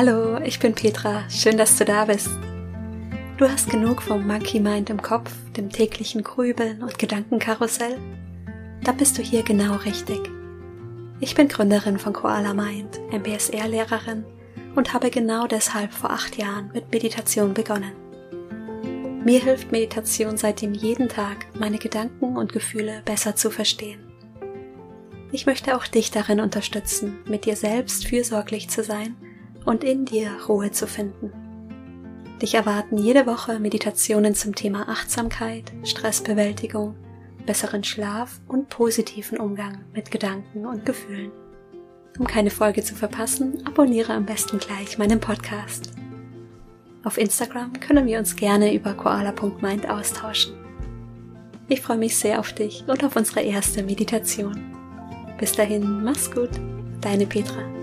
Hallo, ich bin Petra. Schön, dass du da bist. Du hast genug vom Monkey Mind im Kopf, dem täglichen Grübeln und Gedankenkarussell? Da bist du hier genau richtig. Ich bin Gründerin von Koala Mind, MBSR-Lehrerin und habe genau deshalb vor acht Jahren mit Meditation begonnen. Mir hilft Meditation seitdem jeden Tag, meine Gedanken und Gefühle besser zu verstehen. Ich möchte auch dich darin unterstützen, mit dir selbst fürsorglich zu sein und in dir Ruhe zu finden. Dich erwarten jede Woche Meditationen zum Thema Achtsamkeit, Stressbewältigung, besseren Schlaf und positiven Umgang mit Gedanken und Gefühlen. Um keine Folge zu verpassen, abonniere am besten gleich meinen Podcast. Auf Instagram können wir uns gerne über koala.mind austauschen. Ich freue mich sehr auf dich und auf unsere erste Meditation. Bis dahin, mach's gut, deine Petra.